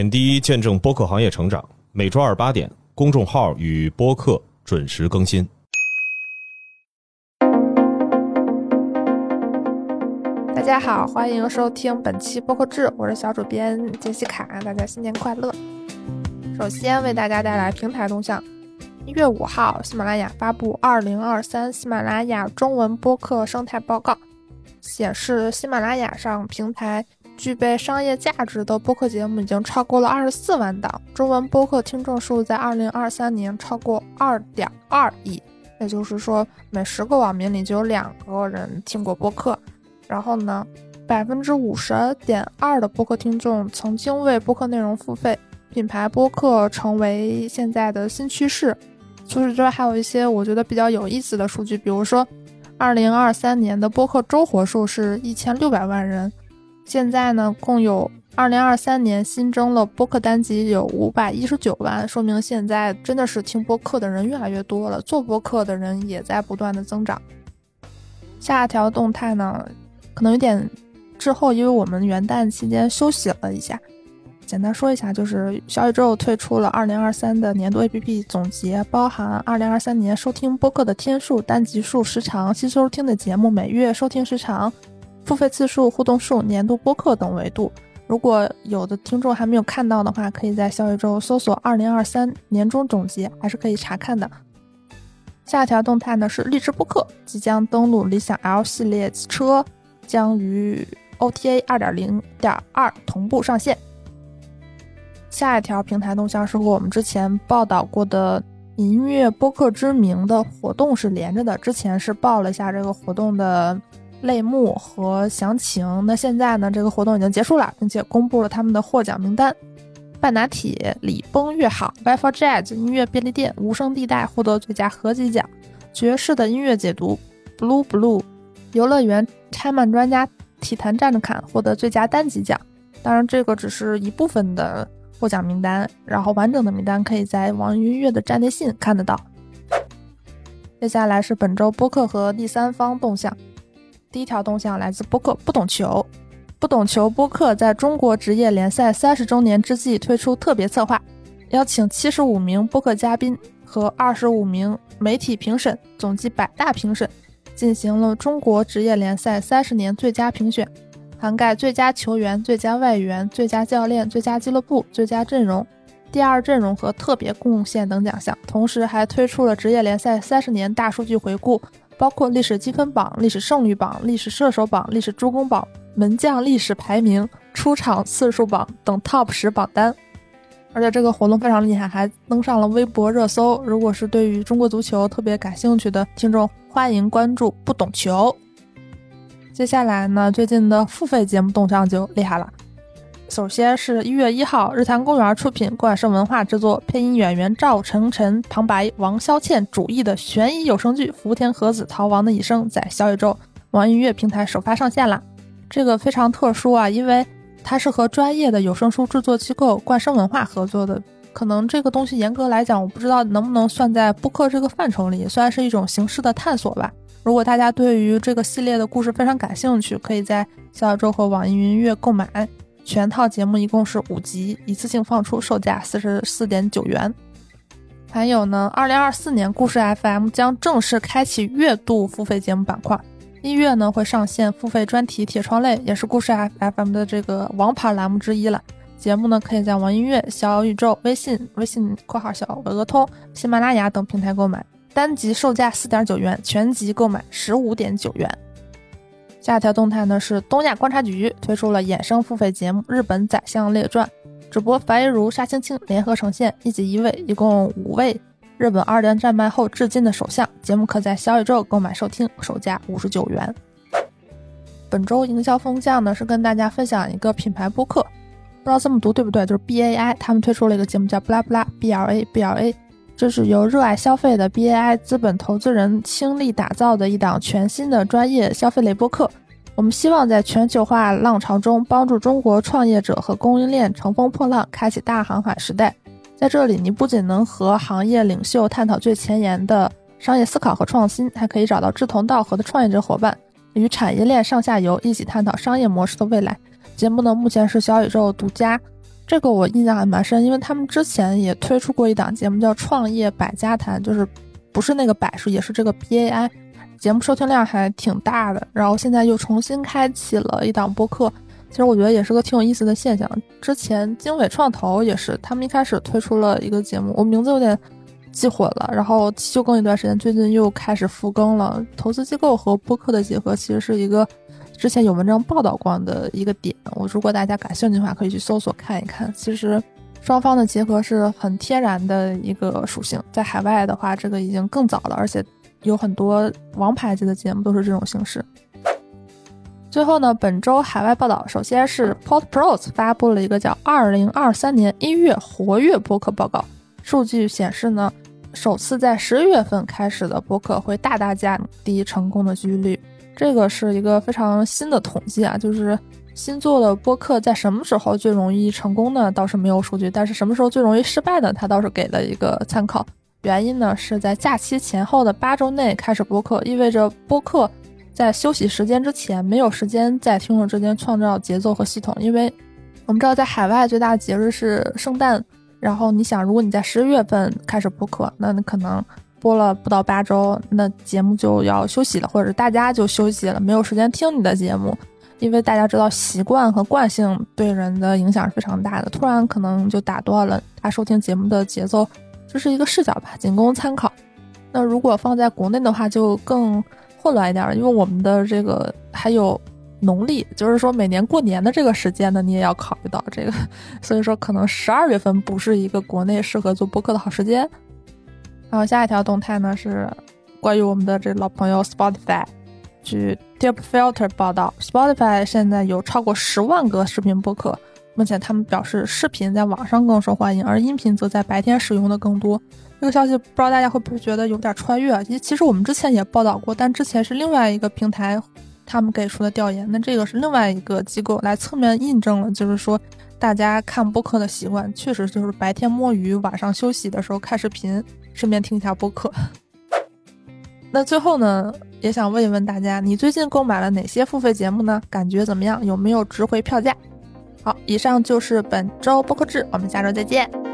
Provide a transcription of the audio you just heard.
点滴见证播客行业成长。每周二八点，公众号与播客准时更新。大家好，欢迎收听本期播客志，我是小主编杰西卡，大家新年快乐。首先为大家带来平台动向。一月五号，喜马拉雅发布《二零二三喜马拉雅中文播客生态报告》，显示喜马拉雅上平台具备商业价值的播客节目已经超过了二十四万档，中文播客听众数在二零二三年超过二点二亿，也就是说，每十个网民里就有两个人听过播客。然后呢，百分之五十点二的播客听众曾经为播客内容付费，品牌播客成为现在的新趋势。除此之外，还有一些我觉得比较有意思的数据，比如说，二零二三年的播客周活数是一千六百万人，现在呢，共有二零二三年新增了播客单集有五百一十九万，说明现在真的是听播客的人越来越多了，做播客的人也在不断的增长。下一条动态呢，可能有点滞后，因为我们元旦期间休息了一下。简单说一下，就是小宇宙推出了二零二三的年度 APP 总结，包含二零二三年收听播客的天数、单集数、时长、新收听的节目、每月收听时长、付费次数、互动数、年度播客等维度。如果有的听众还没有看到的话，可以在小宇宙搜索“二零二三年终总结”，还是可以查看的。下一条动态呢是荔枝播客即将登陆理想 L 系列车，将于 OTA 二点零点二同步上线。下一条平台动向是和我们之前报道过的音乐播客之名的活动是连着的。之前是报了一下这个活动的类目和详情，那现在呢，这个活动已经结束了，并且公布了他们的获奖名单：半打铁、礼崩乐好、w i f e Jazz 音乐便利店、无声地带获得最佳合集奖；爵士的音乐解读 Blue Blue 游乐园拆漫专家体坛站着看获得最佳单集奖。当然，这个只是一部分的。获奖名单，然后完整的名单可以在网易云音乐的站内信看得到。接下来是本周播客和第三方动向。第一条动向来自播客不懂球，不懂球播客在中国职业联赛三十周年之际推出特别策划，邀请七十五名播客嘉宾和二十五名媒体评审，总计百大评审，进行了中国职业联赛三十年最佳评选。涵盖最佳球员、最佳外援、最佳教练、最佳俱乐部、最佳阵容、第二阵容和特别贡献等奖项，同时还推出了职业联赛三十年大数据回顾，包括历史积分榜、历史胜率榜、历史射手榜、历史助攻榜、门将历史排名、出场次数榜等 TOP 十榜单。而且这个活动非常厉害，还登上了微博热搜。如果是对于中国足球特别感兴趣的听众，欢迎关注不懂球。接下来呢，最近的付费节目动向就厉害了。首先是一月一号，日坛公园出品、冠生文化制作、配音演员赵成晨、旁白王潇倩主译的悬疑有声剧《福田和子逃亡的一生》在小宇宙、网易音乐平台首发上线了。这个非常特殊啊，因为它是和专业的有声书制作机构冠生文化合作的。可能这个东西严格来讲，我不知道能不能算在播客这个范畴里，算是一种形式的探索吧。如果大家对于这个系列的故事非常感兴趣，可以在小宇宙和网易云音乐购买全套节目，一共是五集，一次性放出，售价四十四点九元。还有呢，二零二四年故事 FM 将正式开启月度付费节目板块，一月呢会上线付费专题铁窗类，也是故事 FM 的这个王牌栏目之一了。节目呢可以在网易音乐、小宇宙、微信、微信（括号小鹅通）、喜马拉雅等平台购买。单集售价四点九元，全集购买十五点九元。下一条动态呢是东亚观察局推出了衍生付费节目《日本宰相列传》，主播樊一茹、沙青青联合呈现，一集一位，一共五位日本二连战败后至今的首相。节目可在小宇宙购买收听，售价五十九元。本周营销风向呢是跟大家分享一个品牌播客，不知道这么读对不对，就是 B A I，他们推出了一个节目叫布拉布拉 B L A B L A。这是由热爱消费的 BAI 资本投资人倾力打造的一档全新的专业消费类播客。我们希望在全球化浪潮中，帮助中国创业者和供应链乘风破浪，开启大航海时代。在这里，你不仅能和行业领袖探讨最前沿的商业思考和创新，还可以找到志同道合的创业者伙伴，与产业链上下游一起探讨商业模式的未来。节目呢，目前是小宇宙独家。这个我印象还蛮深，因为他们之前也推出过一档节目叫《创业百家谈》，就是不是那个百是，也是这个 B A I，节目收听量还挺大的。然后现在又重新开启了一档播客，其实我觉得也是个挺有意思的现象。之前经纬创投也是，他们一开始推出了一个节目，我名字有点记混了，然后休更一段时间，最近又开始复更了。投资机构和播客的结合，其实是一个。之前有文章报道过的一个点，我如果大家感兴趣的话，可以去搜索看一看。其实双方的结合是很天然的一个属性，在海外的话，这个已经更早了，而且有很多王牌级的节目都是这种形式。最后呢，本周海外报道，首先是 Podpros 发布了一个叫《二零二三年一月活跃播客报告》，数据显示呢，首次在十一月份开始的播客会大大降低成功的几率。这个是一个非常新的统计啊，就是新做的播客在什么时候最容易成功呢？倒是没有数据，但是什么时候最容易失败呢？它倒是给了一个参考。原因呢是在假期前后的八周内开始播客，意味着播客在休息时间之前没有时间在听众之间创造节奏和系统。因为我们知道在海外最大的节日是圣诞，然后你想，如果你在十月份开始播客，那你可能。播了不到八周，那节目就要休息了，或者是大家就休息了，没有时间听你的节目，因为大家知道习惯和惯性对人的影响是非常大的，突然可能就打断了他收听节目的节奏，这是一个视角吧，仅供参考。那如果放在国内的话，就更混乱一点了，因为我们的这个还有农历，就是说每年过年的这个时间呢，你也要考虑到这个，所以说可能十二月份不是一个国内适合做播客的好时间。然后下一条动态呢是关于我们的这老朋友 Spotify，据 Deep Filter 报道，Spotify 现在有超过十万个视频播客。目前他们表示，视频在网上更受欢迎，而音频则在白天使用的更多。这个消息不知道大家会不会觉得有点穿越？其实其实我们之前也报道过，但之前是另外一个平台他们给出的调研，那这个是另外一个机构来侧面印证了，就是说大家看播客的习惯确实就是白天摸鱼，晚上休息的时候看视频。顺便听一下播客。那最后呢，也想问一问大家，你最近购买了哪些付费节目呢？感觉怎么样？有没有值回票价？好，以上就是本周播客志，我们下周再见。